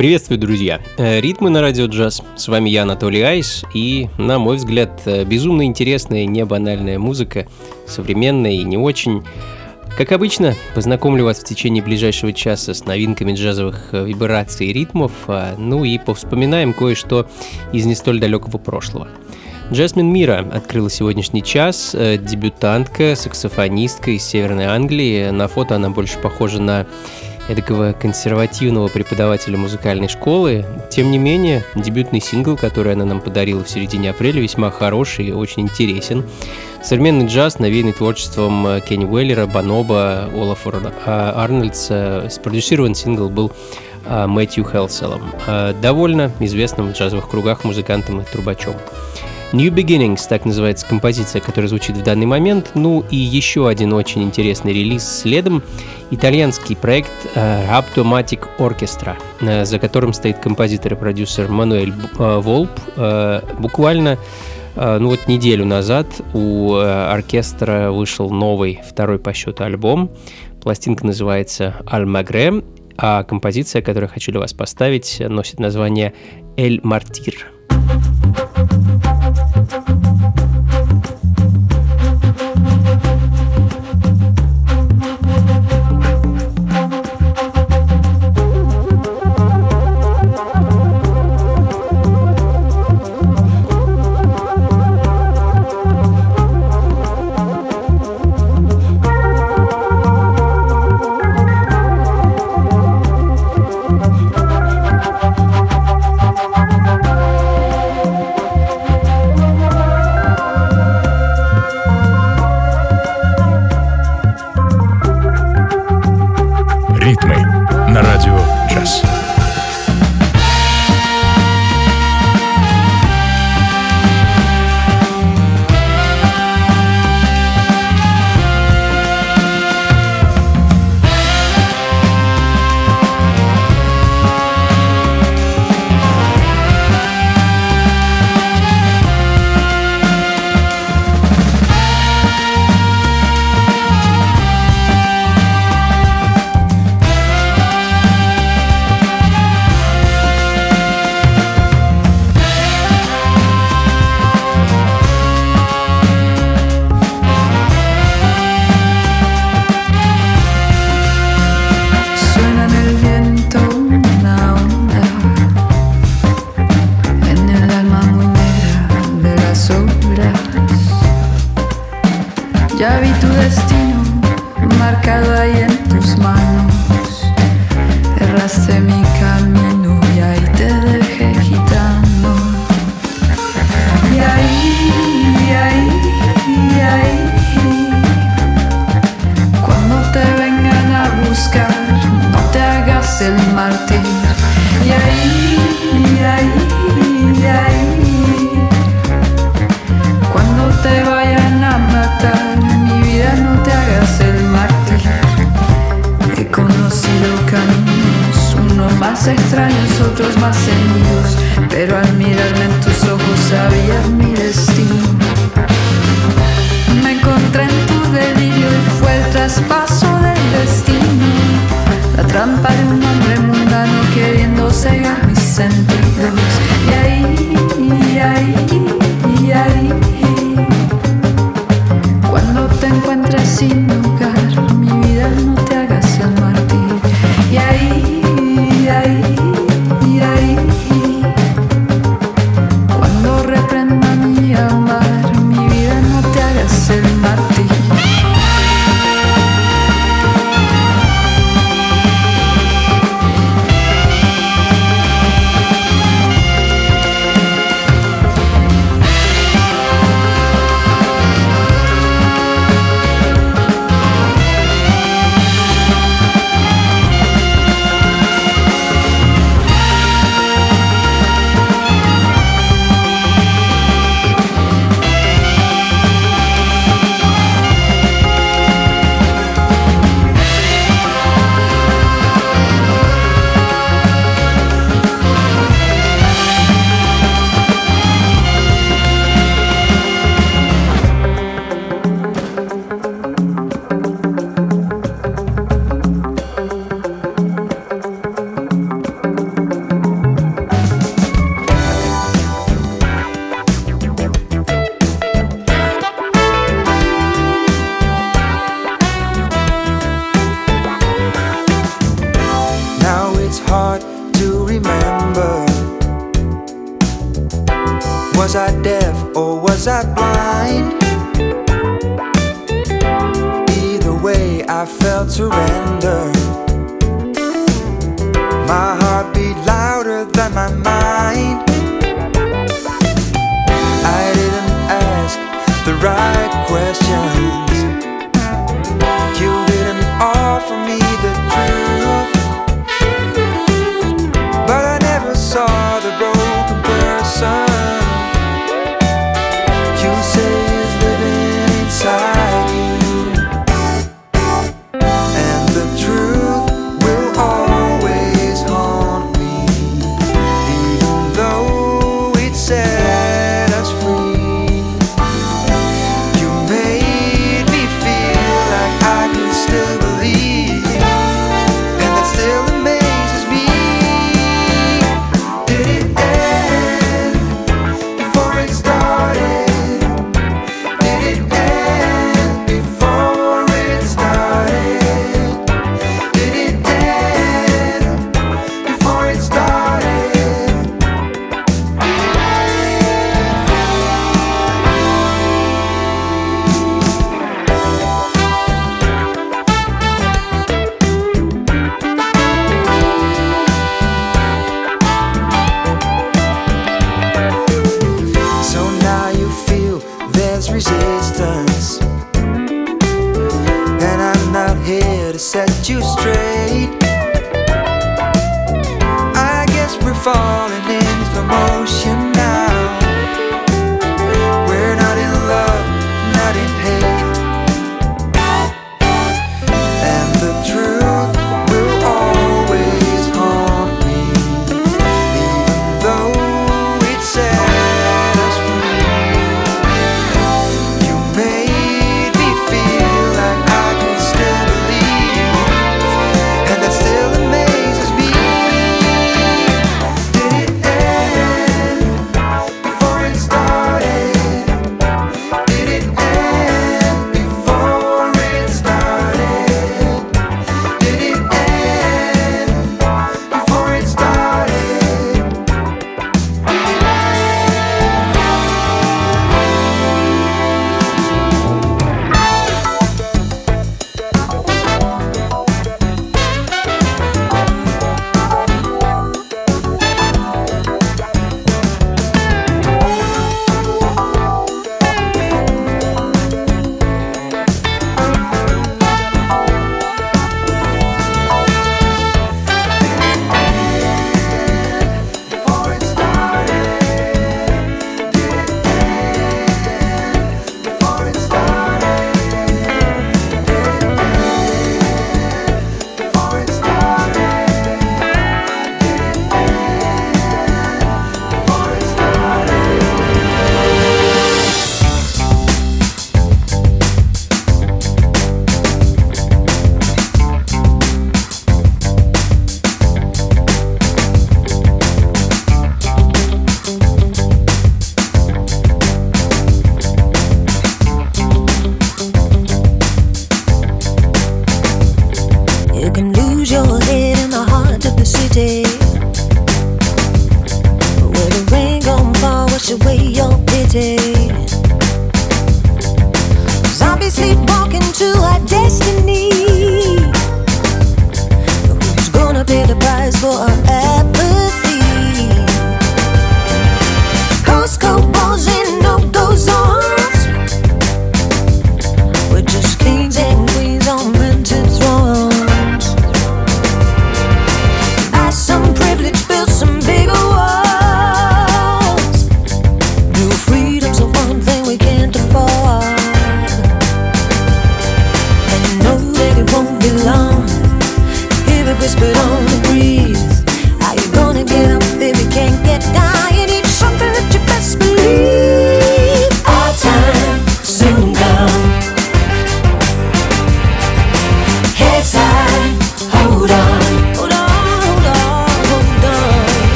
Приветствую, друзья! Э, ритмы на радио джаз. С вами я, Анатолий Айс, и, на мой взгляд, э, безумно интересная, не банальная музыка, современная и не очень. Как обычно, познакомлю вас в течение ближайшего часа с новинками джазовых э, вибраций и ритмов, а, ну и повспоминаем кое-что из не столь далекого прошлого. Джасмин Мира открыла сегодняшний час, дебютантка, саксофонистка из Северной Англии. На фото она больше похожа на эдакого консервативного преподавателя музыкальной школы. Тем не менее, дебютный сингл, который она нам подарила в середине апреля, весьма хороший и очень интересен. Современный джаз, навеянный творчеством э, Кенни Уэллера, Баноба, Олафа Арнольдса. Спродюсирован сингл был э, Мэтью Хелселом, э, довольно известным в джазовых кругах музыкантом и трубачом. New Beginnings, так называется композиция, которая звучит в данный момент. Ну и еще один очень интересный релиз следом. Итальянский проект uh, Raptomatic Orchestra, uh, за которым стоит композитор и продюсер Мануэль uh, Волп. Буквально ну вот неделю назад у оркестра вышел новый, второй по счету альбом. Пластинка называется «Аль-Магре», а композиция, которую я хочу для вас поставить, носит название «Эль Мартир». extraños, otros más ceñidos, pero al mirarme en tus ojos sabías mi or was I blind? Either way, I felt surrender. My heart beat louder than my mind. I didn't ask the right question.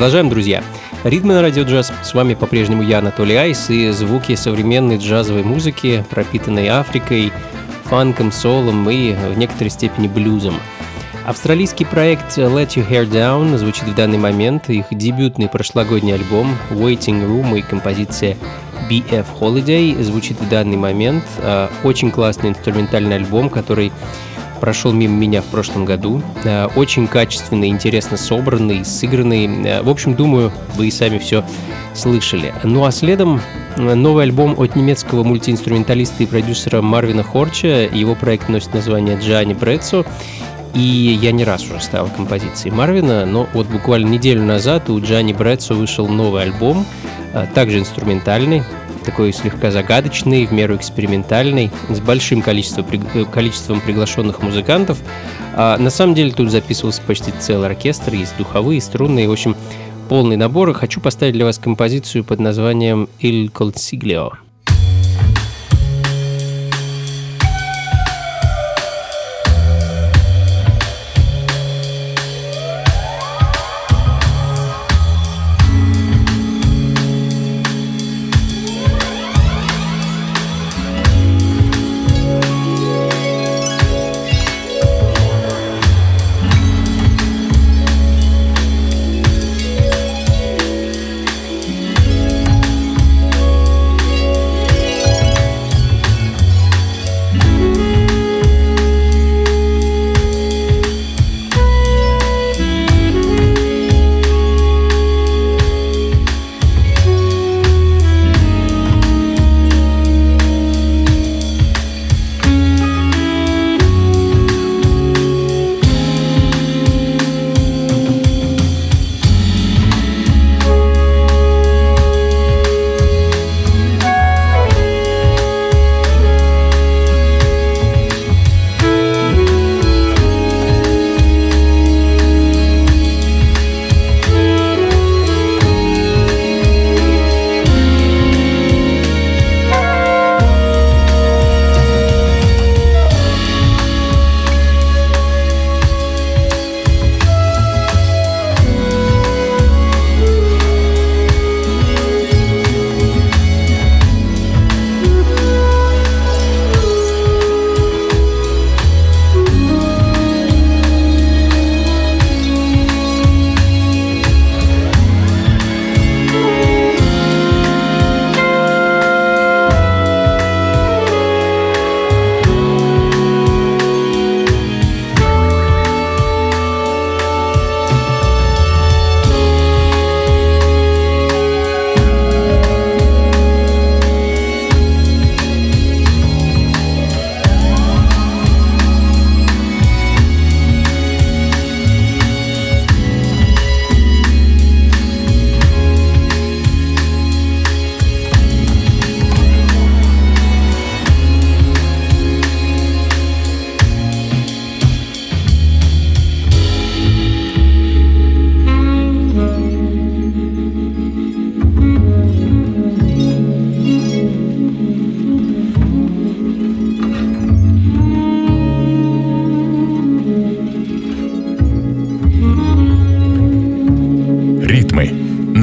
Продолжаем, друзья. Ритмы на радио джаз. С вами по-прежнему я, Анатолий Айс, и звуки современной джазовой музыки, пропитанной Африкой, фанком, солом и в некоторой степени блюзом. Австралийский проект Let Your Hair Down звучит в данный момент. Их дебютный прошлогодний альбом Waiting Room и композиция BF Holiday звучит в данный момент. А, очень классный инструментальный альбом, который прошел мимо меня в прошлом году. Э, очень качественный, интересно собранный, сыгранный. Э, в общем, думаю, вы и сами все слышали. Ну а следом э, новый альбом от немецкого мультиинструменталиста и продюсера Марвина Хорча. Его проект носит название Джани Брецо. И я не раз уже ставил композиции Марвина, но вот буквально неделю назад у Джани Брецо вышел новый альбом, также инструментальный, такой слегка загадочный, в меру экспериментальный, с большим количеством, э, количеством приглашенных музыкантов. А на самом деле тут записывался почти целый оркестр, есть духовые, струнные, в общем, полный набор. Хочу поставить для вас композицию под названием «Il Consiglio».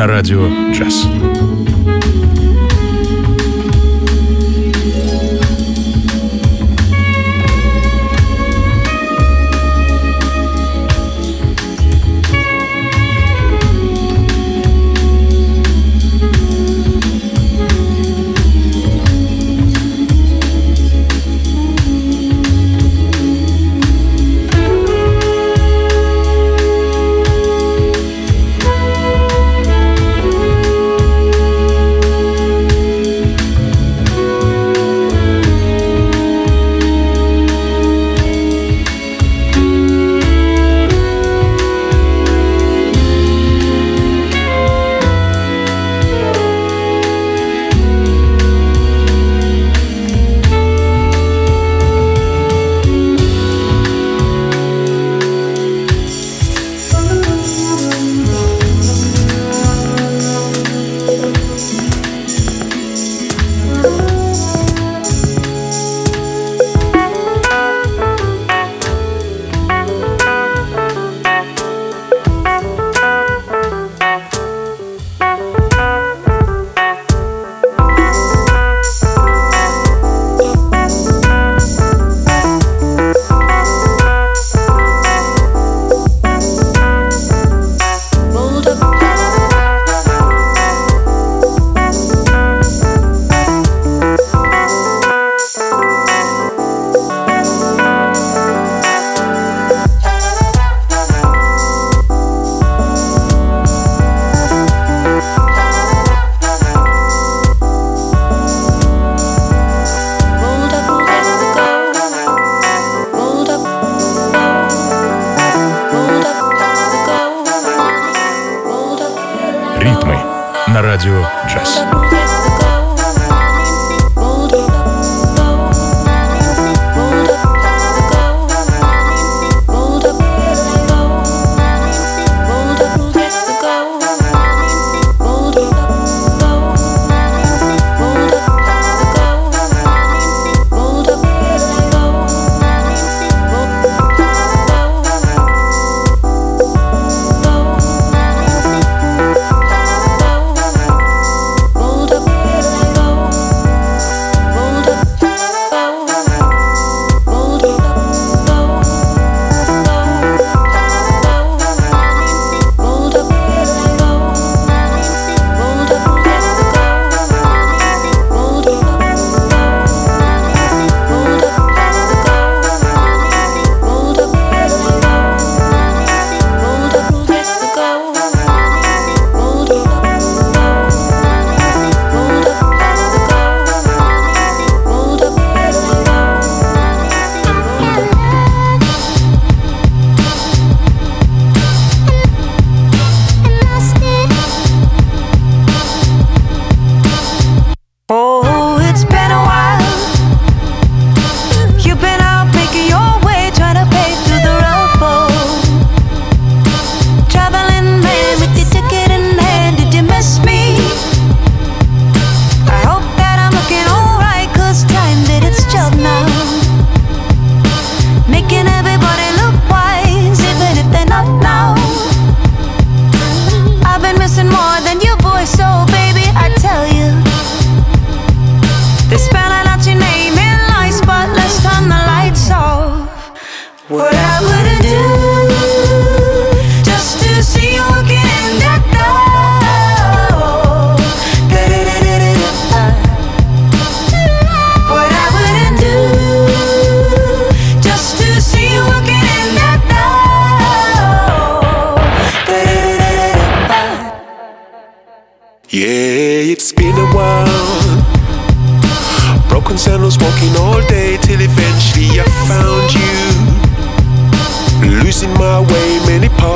Радио «Джаз». Радио «Джаз».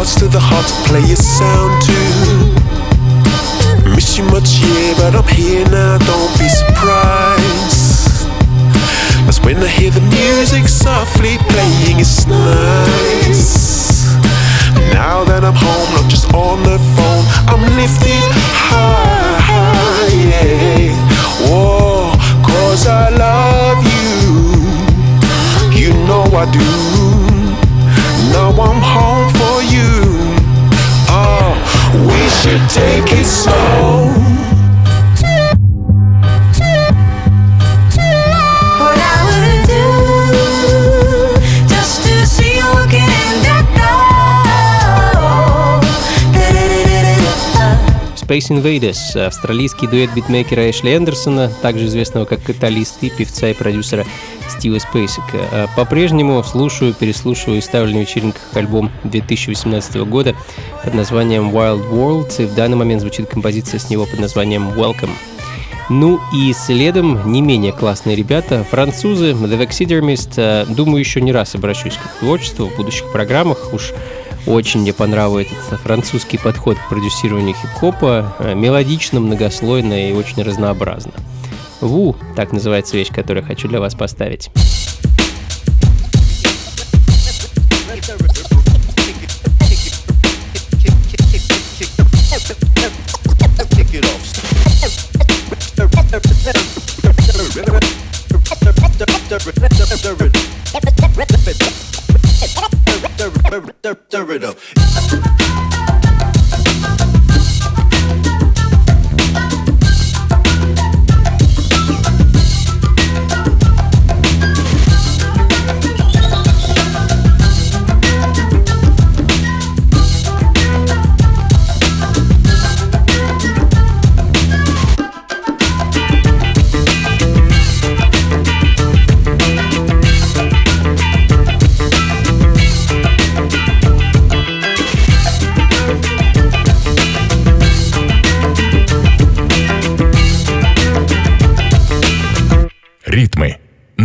hearts to the heart, play a sound too. Miss you much, yeah, but I'm here now, don't be surprised. That's when I hear the music softly playing, it's nice. Now that I'm home, not just on the phone, I'm lifted high, yeah. Whoa, cause I love you, you know I do. Now I'm home. We should take it slow. Space Invaders, австралийский дуэт битмейкера Эшли Эндерсона, также известного как каталист и певца и продюсера Стива Спейсика. А по-прежнему слушаю, переслушиваю и ставлю на вечеринках альбом 2018 года под названием Wild World, и в данный момент звучит композиция с него под названием Welcome. Ну и следом не менее классные ребята, французы, The Vaxidermist. А, думаю, еще не раз обращусь к творчеству в будущих программах. Уж очень мне понравился этот французский подход к продюсированию хип-хопа. Э, мелодично, многослойно и очень разнообразно. Ву, так называется вещь, которую хочу для вас поставить. Stir it up.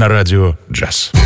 На радио «Джаз».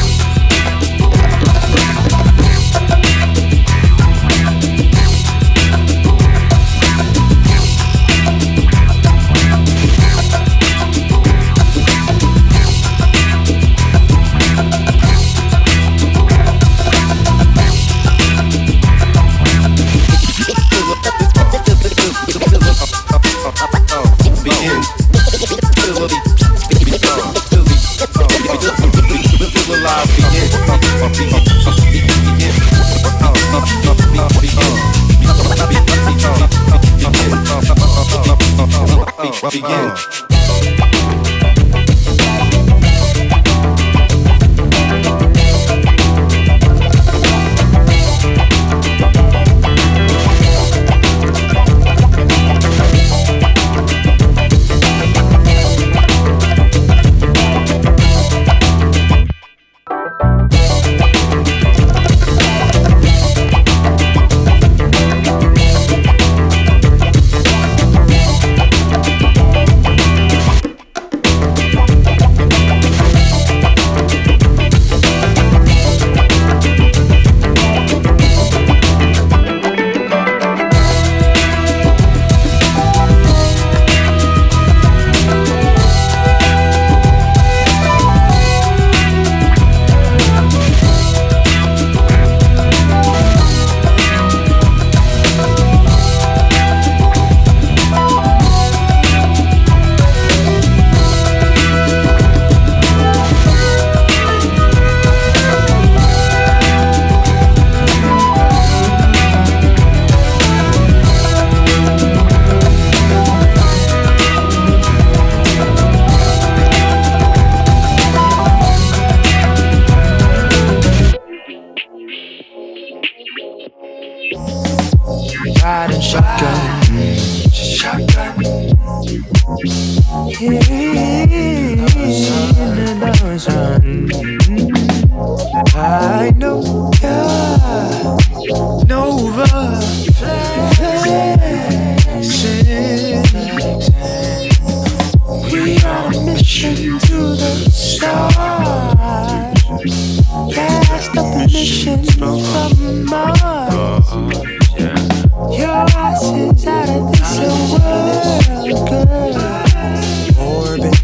Orbit,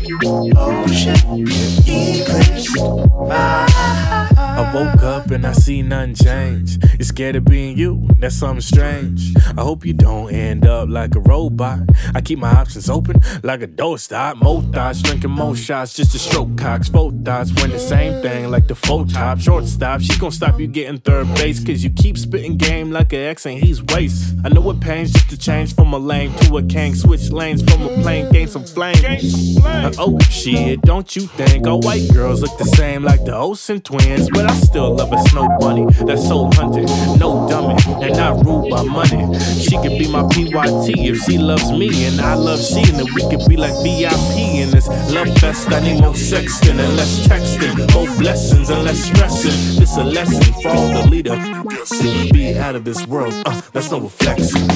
ocean, eclipse. I and I see nothing change. You're scared of being you, that's something strange. I hope you don't end up like a robot. I keep my options open like a door stop. More thoughts, drinking more shots just to stroke cocks. Both thoughts win the same thing like the full top. Shortstop, she gon' stop you getting third base. Cause you keep spitting game like an ex and he's waste. I know it pains just to change from a lame to a king. Switch lanes from a plane, gain some flame. Uh, oh shit, don't you think all white girls look the same like the Olsen twins? But I still love a snow bunny that's so hunted. no dummy, and not ruled by money. She could be my PYT if she loves me and I love she, and then we could be like VIP in this love fest. I need more sexting and less texting, more blessings and less stressing. This a lesson for all the leader. Be out of this world, uh, that's no reflection.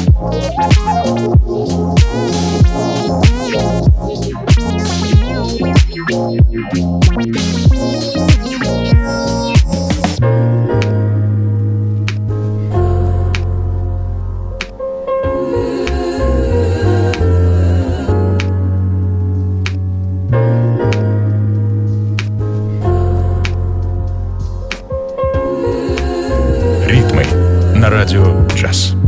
Thank you. Радио джаз.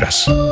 Радио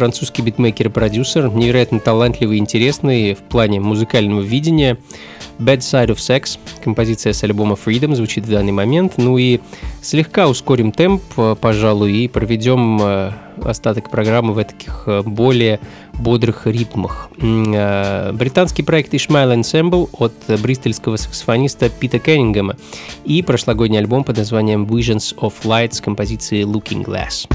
французский битмейкер и продюсер, невероятно талантливый и интересный в плане музыкального видения. Bad Side of Sex, композиция с альбома Freedom звучит в данный момент. Ну и слегка ускорим темп, э, пожалуй, и проведем э, остаток программы в таких э, более бодрых ритмах. Британский проект Ishmael Ensemble от бристольского саксофониста Пита Кеннингема и прошлогодний альбом под названием Visions of Light с композицией Looking Glass.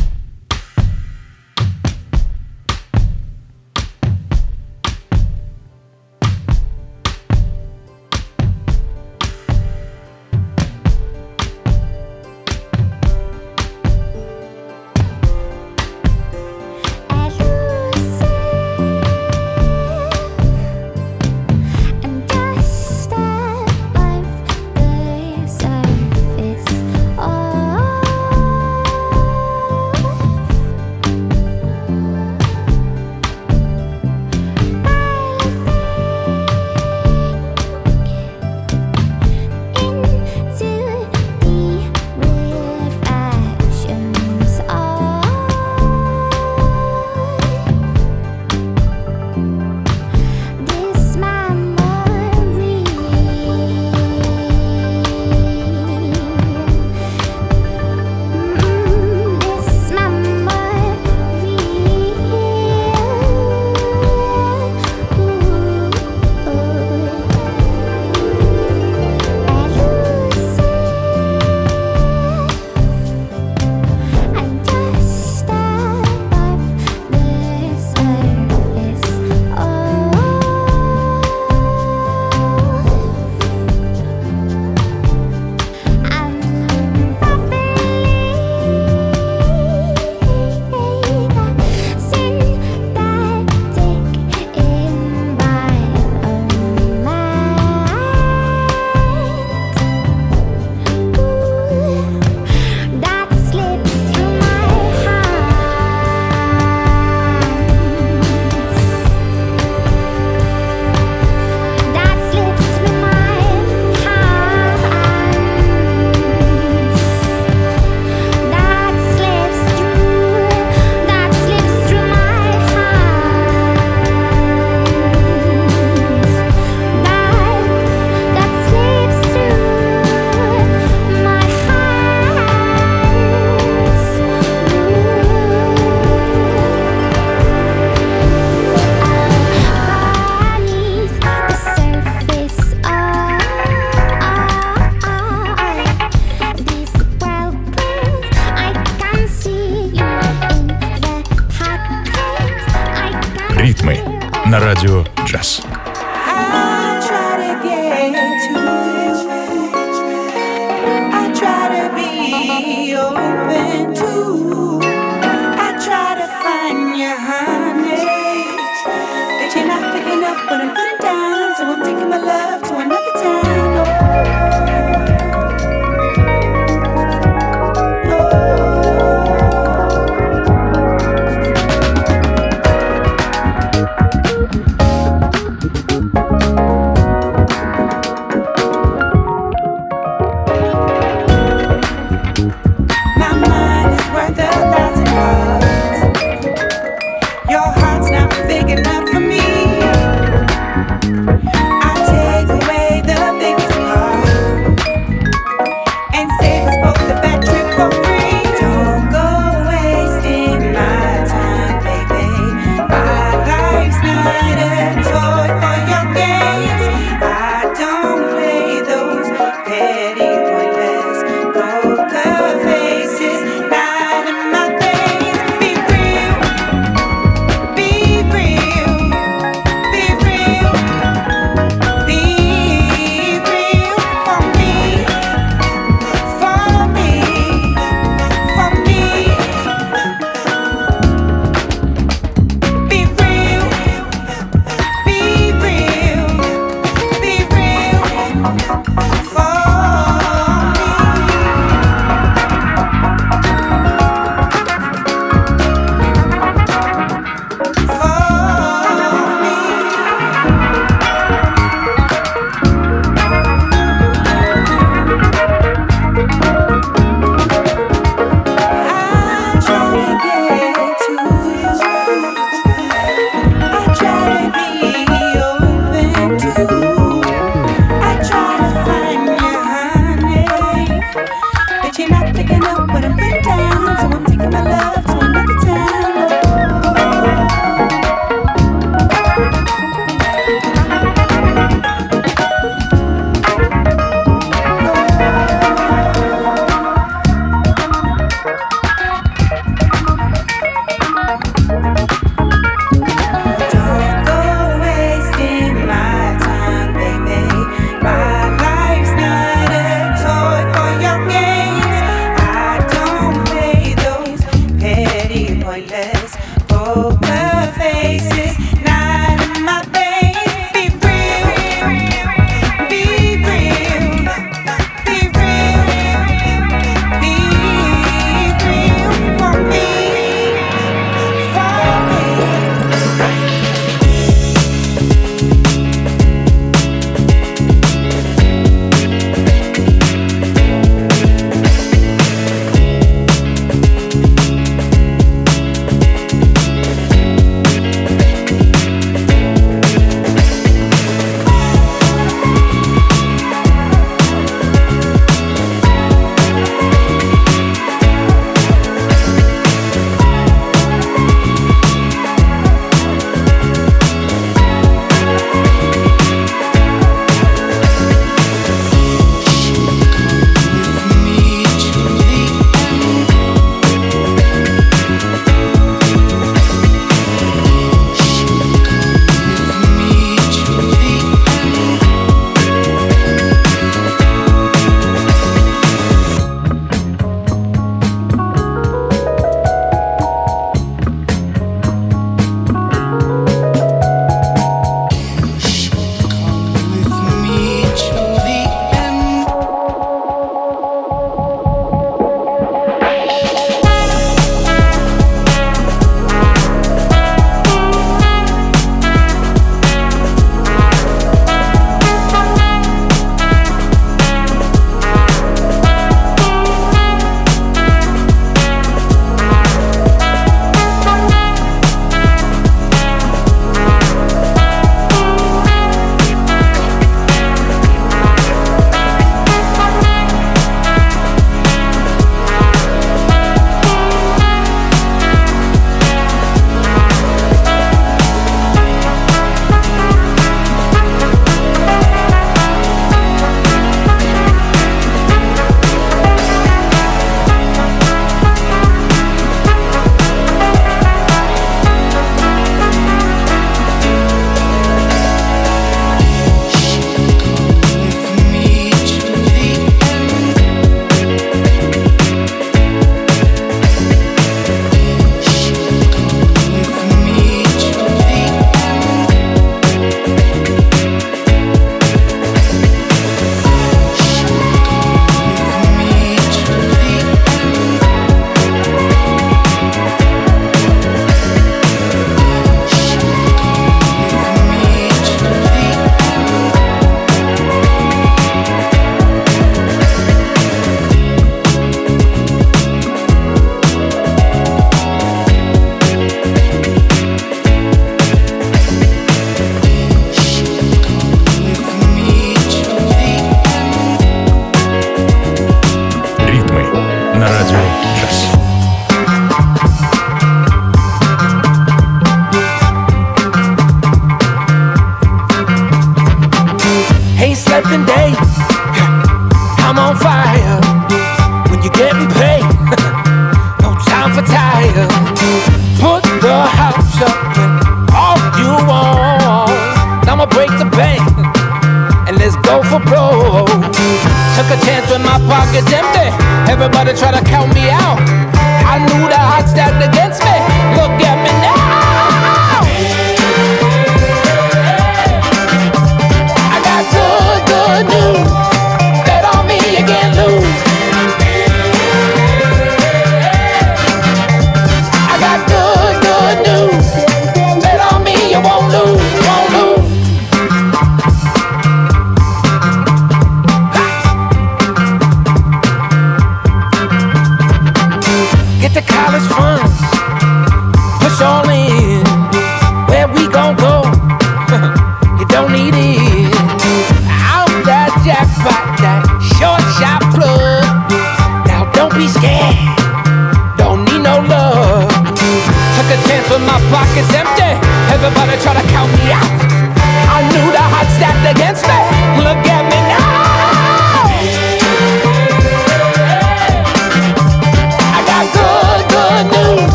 радио far.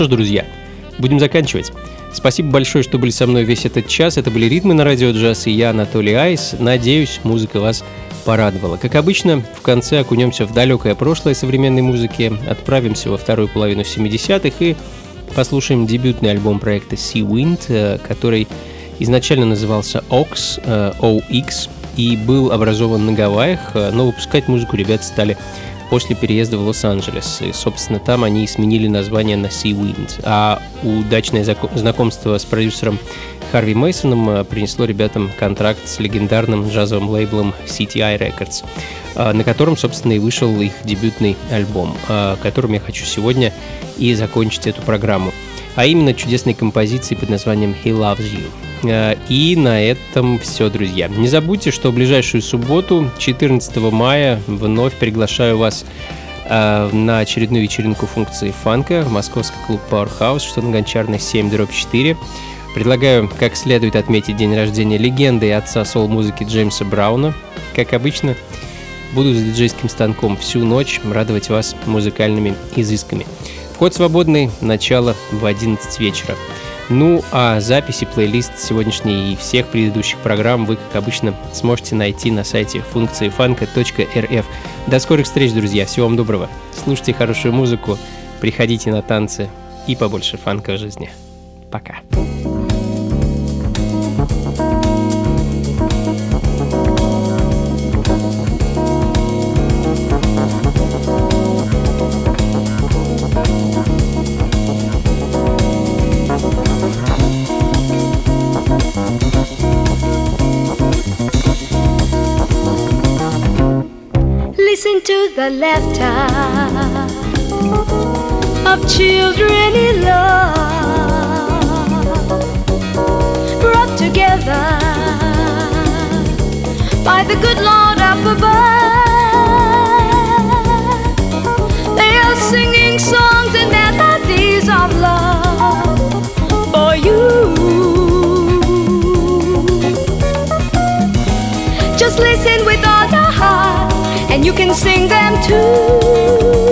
Что ж, друзья, будем заканчивать. Спасибо большое, что были со мной весь этот час. Это были «Ритмы на радио джаз» и я, Анатолий Айс. Надеюсь, музыка вас порадовала. Как обычно, в конце окунемся в далекое прошлое современной музыки, отправимся во вторую половину 70-х и послушаем дебютный альбом проекта Sea Wind, э, который изначально назывался OX, э, OX и был образован на Гавайях, э, но выпускать музыку ребята стали после переезда в Лос-Анджелес. И, собственно, там они сменили название на Sea Wind. А удачное знакомство с продюсером Харви Мейсоном принесло ребятам контракт с легендарным джазовым лейблом CTI Records, на котором, собственно, и вышел их дебютный альбом, которым я хочу сегодня и закончить эту программу. А именно чудесной композиции под названием He Loves You. И на этом все, друзья. Не забудьте, что в ближайшую субботу, 14 мая, вновь приглашаю вас на очередную вечеринку функции фанка в московский клуб Powerhouse, что на Гончарной 7 дробь 4. Предлагаю как следует отметить день рождения легенды и отца сол-музыки Джеймса Брауна. Как обычно, буду за диджейским станком всю ночь радовать вас музыкальными изысками. Вход свободный, начало в 11 вечера. Ну а записи, плейлист сегодняшней и всех предыдущих программ вы, как обычно, сможете найти на сайте функции фанка.рф. До скорых встреч, друзья. Всего вам доброго. Слушайте хорошую музыку, приходите на танцы и побольше фанка в жизни. Пока. listen the laughter of children in love, brought together by the good Lord up above. And you can sing them too.